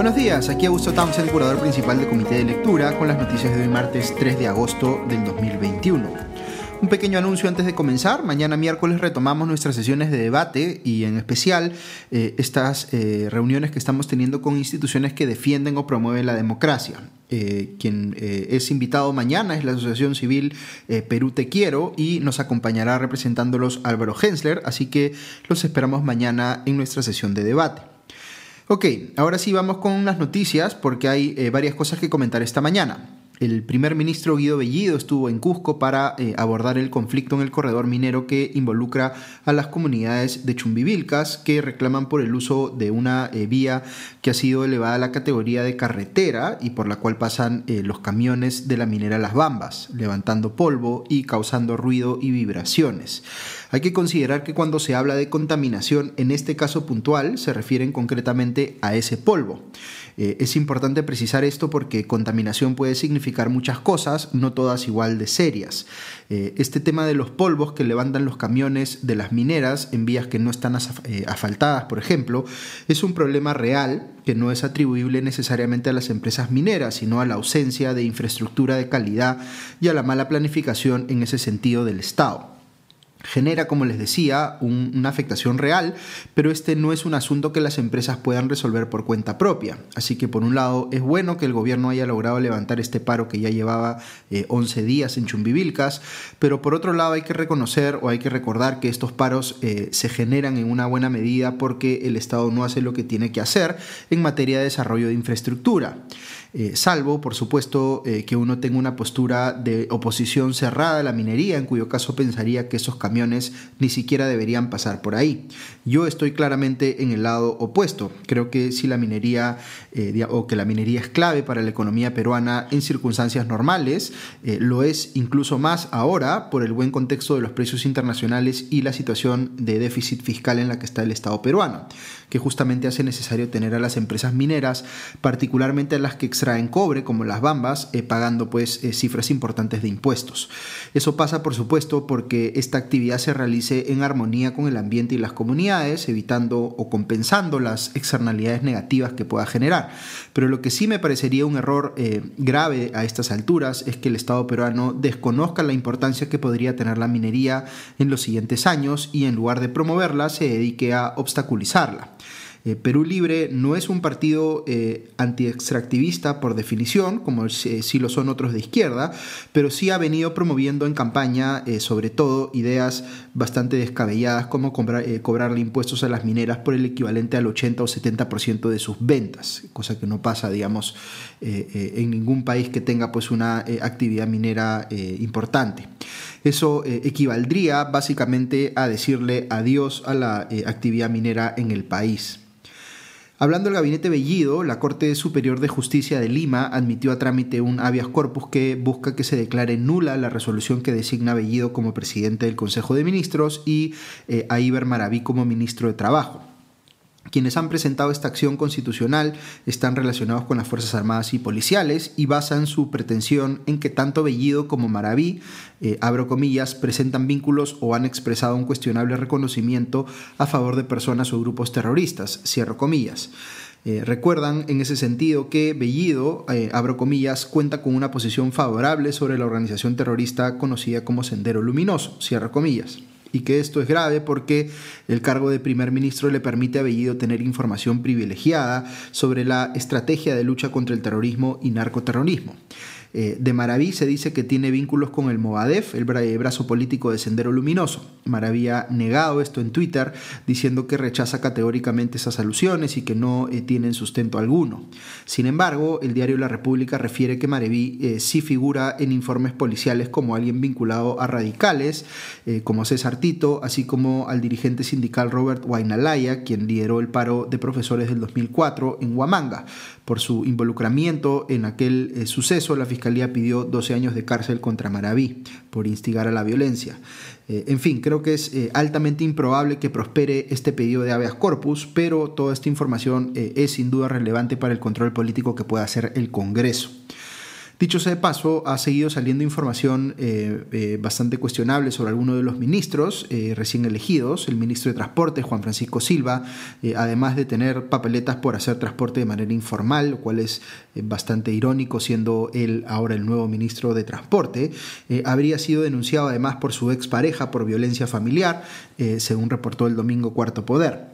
Buenos días, aquí Augusto Townsend, curador principal del Comité de Lectura, con las noticias de hoy martes 3 de agosto del 2021. Un pequeño anuncio antes de comenzar. Mañana miércoles retomamos nuestras sesiones de debate y en especial eh, estas eh, reuniones que estamos teniendo con instituciones que defienden o promueven la democracia. Eh, quien es invitado mañana es la Asociación Civil Perú Te Quiero y nos acompañará representándolos Álvaro Hensler, así que los esperamos mañana en nuestra sesión de debate. Ok, ahora sí vamos con unas noticias porque hay varias cosas que comentar esta mañana. El primer ministro Guido Bellido estuvo en Cusco para eh, abordar el conflicto en el corredor minero que involucra a las comunidades de Chumbivilcas que reclaman por el uso de una eh, vía que ha sido elevada a la categoría de carretera y por la cual pasan eh, los camiones de la minera Las Bambas, levantando polvo y causando ruido y vibraciones. Hay que considerar que cuando se habla de contaminación, en este caso puntual, se refieren concretamente a ese polvo. Eh, es importante precisar esto porque contaminación puede significar muchas cosas, no todas igual de serias. Eh, este tema de los polvos que levantan los camiones de las mineras en vías que no están eh, asfaltadas, por ejemplo, es un problema real que no es atribuible necesariamente a las empresas mineras, sino a la ausencia de infraestructura de calidad y a la mala planificación en ese sentido del Estado genera, como les decía, una afectación real, pero este no es un asunto que las empresas puedan resolver por cuenta propia. Así que por un lado es bueno que el gobierno haya logrado levantar este paro que ya llevaba 11 eh, días en Chumbivilcas, pero por otro lado hay que reconocer o hay que recordar que estos paros eh, se generan en una buena medida porque el Estado no hace lo que tiene que hacer en materia de desarrollo de infraestructura. Eh, salvo, por supuesto, eh, que uno tenga una postura de oposición cerrada a la minería, en cuyo caso pensaría que esos camiones ni siquiera deberían pasar por ahí. Yo estoy claramente en el lado opuesto. Creo que si la minería eh, o que la minería es clave para la economía peruana en circunstancias normales, lo es incluso más ahora por el buen contexto de los precios internacionales y la situación de déficit fiscal en la que está el Estado peruano, que justamente hace necesario tener a las empresas mineras, particularmente a las que extraen cobre, como las bambas, eh, pagando pues eh, cifras importantes de impuestos. Eso pasa, por supuesto, porque esta actividad se realice en armonía con el ambiente y las comunidades, evitando o compensando las externalidades negativas que pueda generar. Pero lo que sí me parecería un error eh, grave a estas alturas es que el Estado peruano desconozca la importancia que podría tener la minería en los siguientes años y en lugar de promoverla se dedique a obstaculizarla. Eh, Perú Libre no es un partido eh, anti-extractivista por definición, como sí lo son otros de izquierda, pero sí ha venido promoviendo en campaña, eh, sobre todo, ideas bastante descabelladas como cobrarle impuestos a las mineras por el equivalente al 80 o 70% de sus ventas, cosa que no pasa, digamos, en ningún país que tenga pues una actividad minera importante. Eso equivaldría básicamente a decirle adiós a la actividad minera en el país. Hablando del gabinete Bellido, la Corte Superior de Justicia de Lima admitió a trámite un habeas corpus que busca que se declare nula la resolución que designa a Bellido como presidente del Consejo de Ministros y eh, a Iber Maraví como ministro de Trabajo. Quienes han presentado esta acción constitucional están relacionados con las Fuerzas Armadas y Policiales y basan su pretensión en que tanto Bellido como Maraví, eh, abro comillas, presentan vínculos o han expresado un cuestionable reconocimiento a favor de personas o grupos terroristas, comillas. Eh, recuerdan en ese sentido que Bellido, eh, abro comillas, cuenta con una posición favorable sobre la organización terrorista conocida como Sendero Luminoso, cierro comillas y que esto es grave porque el cargo de primer ministro le permite a Bellido tener información privilegiada sobre la estrategia de lucha contra el terrorismo y narcoterrorismo. Eh, de Maraví se dice que tiene vínculos con el Movadef, el brazo político de Sendero Luminoso. Maraví ha negado esto en Twitter, diciendo que rechaza categóricamente esas alusiones y que no eh, tienen sustento alguno. Sin embargo, el diario La República refiere que Maraví eh, sí figura en informes policiales como alguien vinculado a radicales, como César Tito, así como al dirigente sindical Robert Wainalaya, quien lideró el paro de profesores del 2004 en Huamanga. Por su involucramiento en aquel suceso, la Fiscalía pidió 12 años de cárcel contra Maraví por instigar a la violencia. Eh, en fin, creo que es eh, altamente improbable que prospere este pedido de habeas corpus, pero toda esta información eh, es sin duda relevante para el control político que pueda hacer el Congreso. Dicho sea de paso, ha seguido saliendo información eh, eh, bastante cuestionable sobre algunos de los ministros eh, recién elegidos. El ministro de Transporte, Juan Francisco Silva, además de tener papeletas por hacer transporte de manera informal, lo cual es bastante irónico siendo él ahora el nuevo ministro de Transporte, habría sido denunciado además por su expareja por violencia familiar, según reportó el domingo Cuarto Poder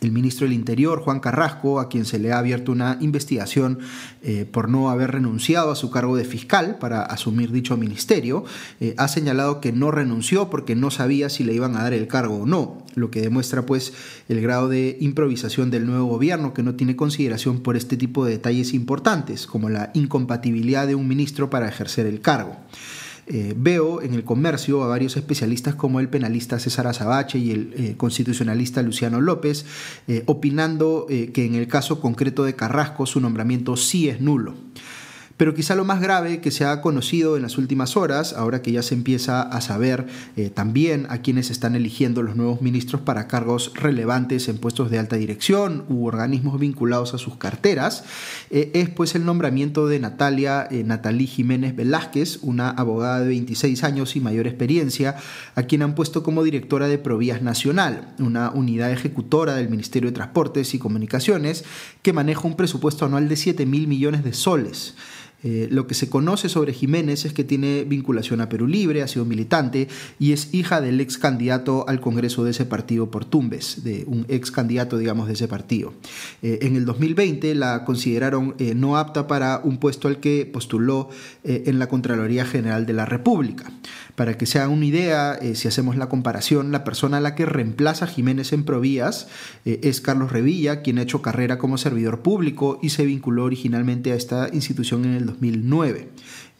el ministro del Interior, Juan Carrasco, a quien se le ha abierto una investigación eh, por no haber renunciado a su cargo de fiscal para asumir dicho ministerio, eh, ha señalado que no renunció porque no sabía si le iban a dar el cargo o no, lo que demuestra pues el grado de improvisación del nuevo gobierno que no tiene consideración por este tipo de detalles importantes, como la incompatibilidad de un ministro para ejercer el cargo. Eh, veo en el comercio a varios especialistas como el penalista César Azabache y el eh, constitucionalista Luciano López eh, opinando que en el caso concreto de Carrasco su nombramiento sí es nulo. Pero quizá lo más grave que se ha conocido en las últimas horas, ahora que ya se empieza a saber eh, también a quienes están eligiendo los nuevos ministros para cargos relevantes en puestos de alta dirección u organismos vinculados a sus carteras, eh, es pues el nombramiento de Natalia eh, Jiménez Velázquez, una abogada de 26 años y mayor experiencia, a quien han puesto como directora de Provías Nacional, una unidad ejecutora del Ministerio de Transportes y Comunicaciones que maneja un presupuesto anual de 7 mil millones de soles. Eh, lo que se conoce sobre Jiménez es que tiene vinculación a Perú Libre, ha sido militante y es hija del ex candidato al Congreso de ese partido por Tumbes, de un ex candidato, digamos, de ese partido. Eh, en el 2020 la consideraron eh, no apta para un puesto al que postuló en la Contraloría General de la República. Para que se una idea, si hacemos la comparación, la persona a la que reemplaza Jiménez en Provías es Carlos Revilla, quien ha hecho carrera como servidor público y se vinculó originalmente a esta institución en el 2009.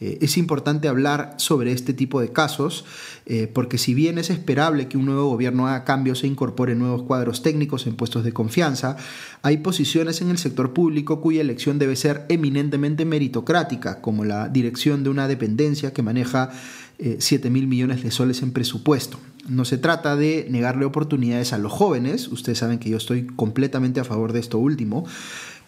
Eh, es importante hablar sobre este tipo de casos eh, porque si bien es esperable que un nuevo gobierno haga cambios e incorpore nuevos cuadros técnicos en puestos de confianza, hay posiciones en el sector público cuya elección debe ser eminentemente meritocrática, como la dirección de una dependencia que maneja 7 eh, mil millones de soles en presupuesto. No se trata de negarle oportunidades a los jóvenes, ustedes saben que yo estoy completamente a favor de esto último,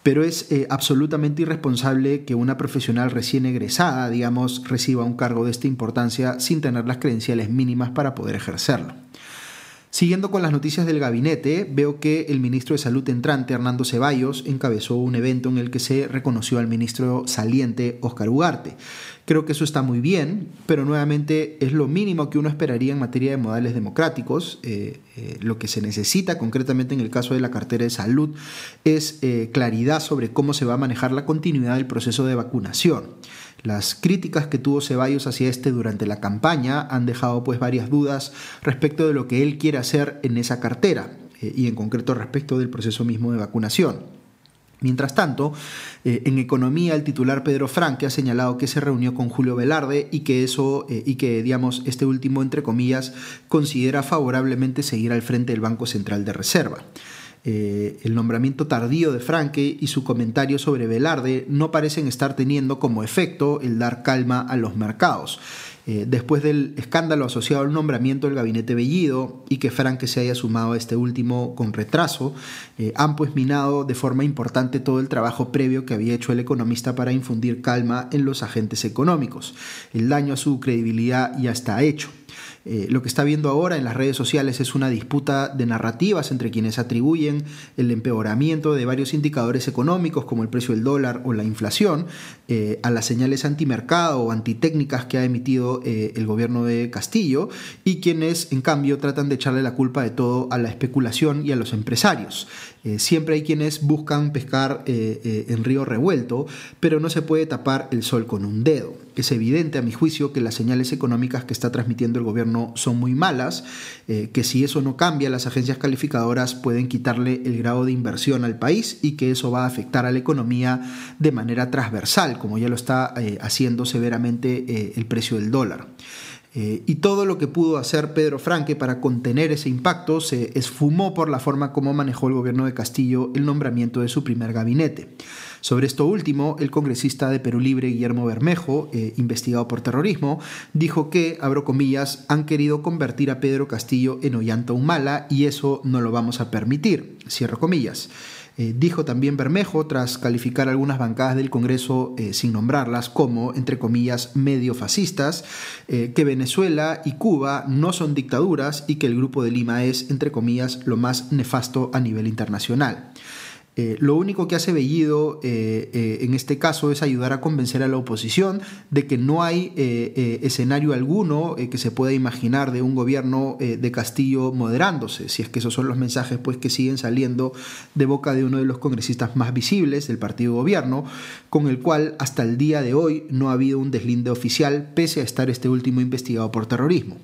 pero es eh, absolutamente irresponsable que una profesional recién egresada, digamos, reciba un cargo de esta importancia sin tener las credenciales mínimas para poder ejercerlo. Siguiendo con las noticias del gabinete, veo que el ministro de Salud entrante, Hernando Ceballos, encabezó un evento en el que se reconoció al ministro saliente, Óscar Ugarte. Creo que eso está muy bien, pero nuevamente es lo mínimo que uno esperaría en materia de modales democráticos. Eh, eh, lo que se necesita concretamente en el caso de la cartera de salud es eh, claridad sobre cómo se va a manejar la continuidad del proceso de vacunación. Las críticas que tuvo Ceballos hacia este durante la campaña han dejado pues varias dudas respecto de lo que él quiere hacer en esa cartera eh, y en concreto respecto del proceso mismo de vacunación. Mientras tanto, eh, en economía el titular Pedro Franque ha señalado que se reunió con Julio Velarde y que eso eh, y que digamos este último entre comillas considera favorablemente seguir al frente del Banco Central de Reserva. Eh, el nombramiento tardío de Franke y su comentario sobre Velarde no parecen estar teniendo como efecto el dar calma a los mercados. Eh, después del escándalo asociado al nombramiento del gabinete Bellido y que Franke se haya sumado a este último con retraso, eh, han pues minado de forma importante todo el trabajo previo que había hecho el economista para infundir calma en los agentes económicos. El daño a su credibilidad ya está hecho. Eh, lo que está viendo ahora en las redes sociales es una disputa de narrativas entre quienes atribuyen el empeoramiento de varios indicadores económicos como el precio del dólar o la inflación eh, a las señales antimercado o antitécnicas que ha emitido eh, el gobierno de Castillo y quienes en cambio tratan de echarle la culpa de todo a la especulación y a los empresarios. Siempre hay quienes buscan pescar en río revuelto, pero no se puede tapar el sol con un dedo. Es evidente a mi juicio que las señales económicas que está transmitiendo el gobierno son muy malas, eh, que si eso no cambia, las agencias calificadoras pueden quitarle el grado de inversión al país y que eso va a afectar a la economía de manera transversal, como ya lo está eh, haciendo severamente eh, el precio del dólar. Y todo lo que pudo hacer Pedro Franque para contener ese impacto se esfumó por la forma como manejó el gobierno de Castillo el nombramiento de su primer gabinete. Sobre esto último, el congresista de Perú Libre, Guillermo Bermejo, eh, investigado por terrorismo, dijo que, abro comillas, han querido convertir a Pedro Castillo en Ollanta Humala y eso no lo vamos a permitir, cierro comillas. Dijo también Bermejo, tras calificar algunas bancadas del Congreso sin nombrarlas como, entre comillas, medio fascistas, que Venezuela y Cuba no son dictaduras y que el Grupo de Lima es, entre comillas, lo más nefasto a nivel internacional. Eh, lo único que hace Bellido eh, eh, en este caso es ayudar a convencer a la oposición de que no hay escenario alguno que se pueda imaginar de un gobierno de Castillo moderándose, si es que esos son los mensajes pues, que siguen saliendo de boca de uno de los congresistas más visibles del partido gobierno, con el cual hasta el día de hoy no ha habido un deslinde oficial pese a estar este último investigado por terrorismo.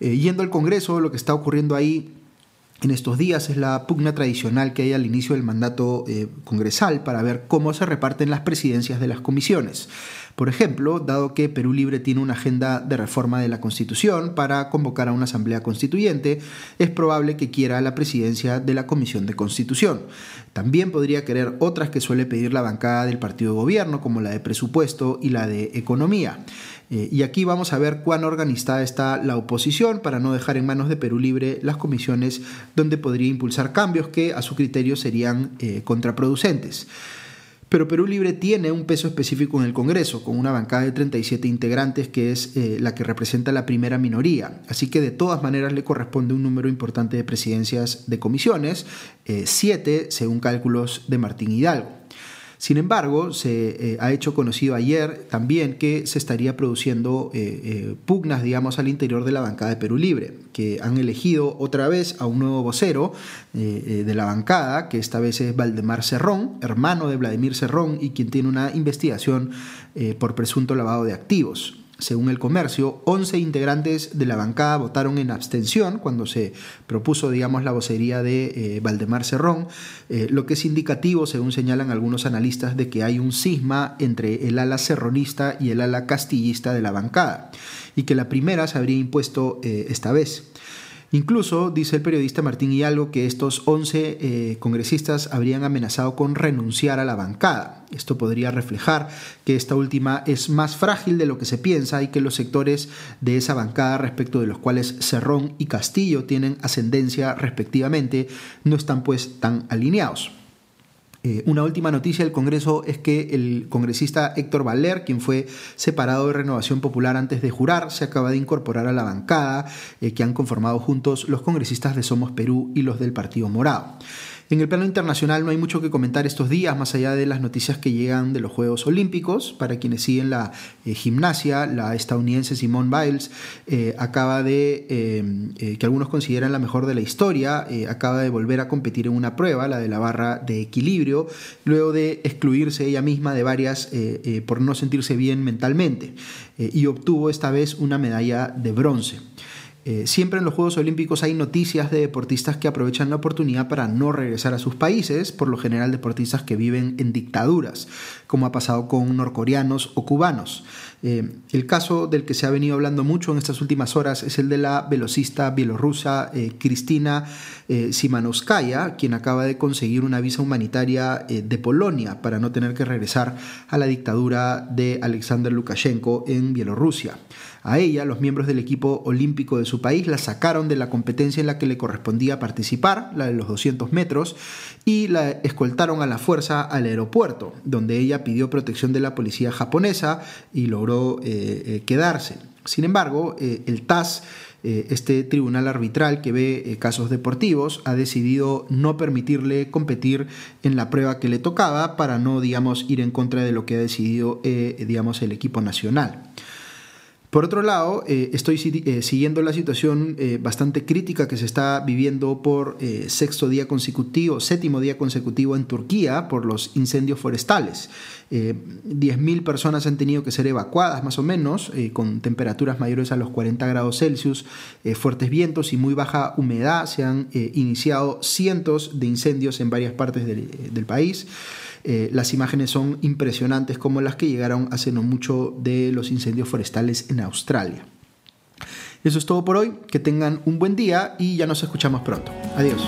yendo al Congreso, lo que está ocurriendo ahí en estos días es la pugna tradicional que hay al inicio del mandato eh, congresal para ver cómo se reparten las presidencias de las comisiones. Por ejemplo, dado que Perú Libre tiene una agenda de reforma de la Constitución para convocar a una asamblea constituyente, es probable que quiera la presidencia de la Comisión de Constitución. También podría querer otras que suele pedir la bancada del partido de gobierno, como la de presupuesto y la de economía. Eh, y aquí vamos a ver cuán organizada está la oposición para no dejar en manos de Perú Libre las comisiones donde podría impulsar cambios que a su criterio serían eh, contraproducentes. Pero Perú Libre tiene un peso específico en el Congreso, con una bancada de 37 integrantes que es eh, la que representa la primera minoría. Así que de todas maneras le corresponde un número importante de presidencias de comisiones, siete según cálculos de Martín Hidalgo. Sin embargo, se eh, ha hecho conocido ayer también que se estaría produciendo eh, eh, pugnas, digamos, al interior de la bancada de Perú Libre, que han elegido otra vez a un nuevo vocero de la bancada, que esta vez es Valdemar Cerrón, hermano de Vladimir Cerrón y quien tiene una investigación por presunto lavado de activos. Según el comercio, 11 integrantes de la bancada votaron en abstención cuando se propuso, digamos, la vocería de eh, Valdemar Cerrón, eh, lo que es indicativo, según señalan algunos analistas, de que hay un cisma entre el ala cerronista y el ala castillista de la bancada, y que la primera se habría impuesto eh, esta vez. Incluso dice el periodista Martín Hidalgo que estos 11 eh, congresistas habrían amenazado con renunciar a la bancada. Esto podría reflejar que esta última es más frágil de lo que se piensa y que los sectores de esa bancada respecto de los cuales Cerrón y Castillo tienen ascendencia respectivamente no están pues tan alineados. Eh, una última noticia del Congreso es que el congresista Héctor Valer, quien fue separado de Renovación Popular antes de jurar, se acaba de incorporar a la bancada eh, que han conformado juntos los congresistas de Somos Perú y los del Partido Morado. En el plano internacional no hay mucho que comentar estos días, más allá de las noticias que llegan de los Juegos Olímpicos. Para quienes siguen la eh, gimnasia, la estadounidense Simone Biles eh, acaba de, eh, que algunos consideran la mejor de la historia, acaba de volver a competir en una prueba, la de la barra de equilibrio, luego de excluirse ella misma de varias por no sentirse bien mentalmente, y obtuvo esta vez una medalla de bronce. Eh, siempre en los Juegos Olímpicos hay noticias de deportistas que aprovechan la oportunidad para no regresar a sus países, por lo general deportistas que viven en dictaduras, como ha pasado con norcoreanos o cubanos. Eh, el caso del que se ha venido hablando mucho en estas últimas horas es el de la velocista bielorrusa eh, Cristina Simanowskaya, quien acaba de conseguir una visa humanitaria de Polonia para no tener que regresar a la dictadura de Alexander Lukashenko en Bielorrusia. A ella, los miembros del equipo olímpico de su país la sacaron de la competencia en la que le correspondía participar, la de los 200 metros, y la escoltaron a la fuerza al aeropuerto, donde ella pidió protección de la policía japonesa y logró eh, eh, quedarse. Sin embargo, eh, el TAS, este tribunal arbitral que ve casos deportivos, ha decidido no permitirle competir en la prueba que le tocaba para no, digamos, ir en contra de lo que ha decidido, digamos, el equipo nacional. Por otro lado, eh, estoy eh, siguiendo la situación eh, bastante crítica que se está viviendo por sexto día consecutivo, séptimo día consecutivo en Turquía por los incendios forestales. 10.000 personas han tenido que ser evacuadas más o menos, con temperaturas mayores a los 40 grados Celsius, fuertes vientos y muy baja humedad. Se han iniciado cientos de incendios en varias partes del país. Eh, las imágenes son impresionantes como las que llegaron hace no mucho de los incendios forestales en Australia. Eso es todo por hoy, que tengan un buen día y ya nos escuchamos pronto. Adiós.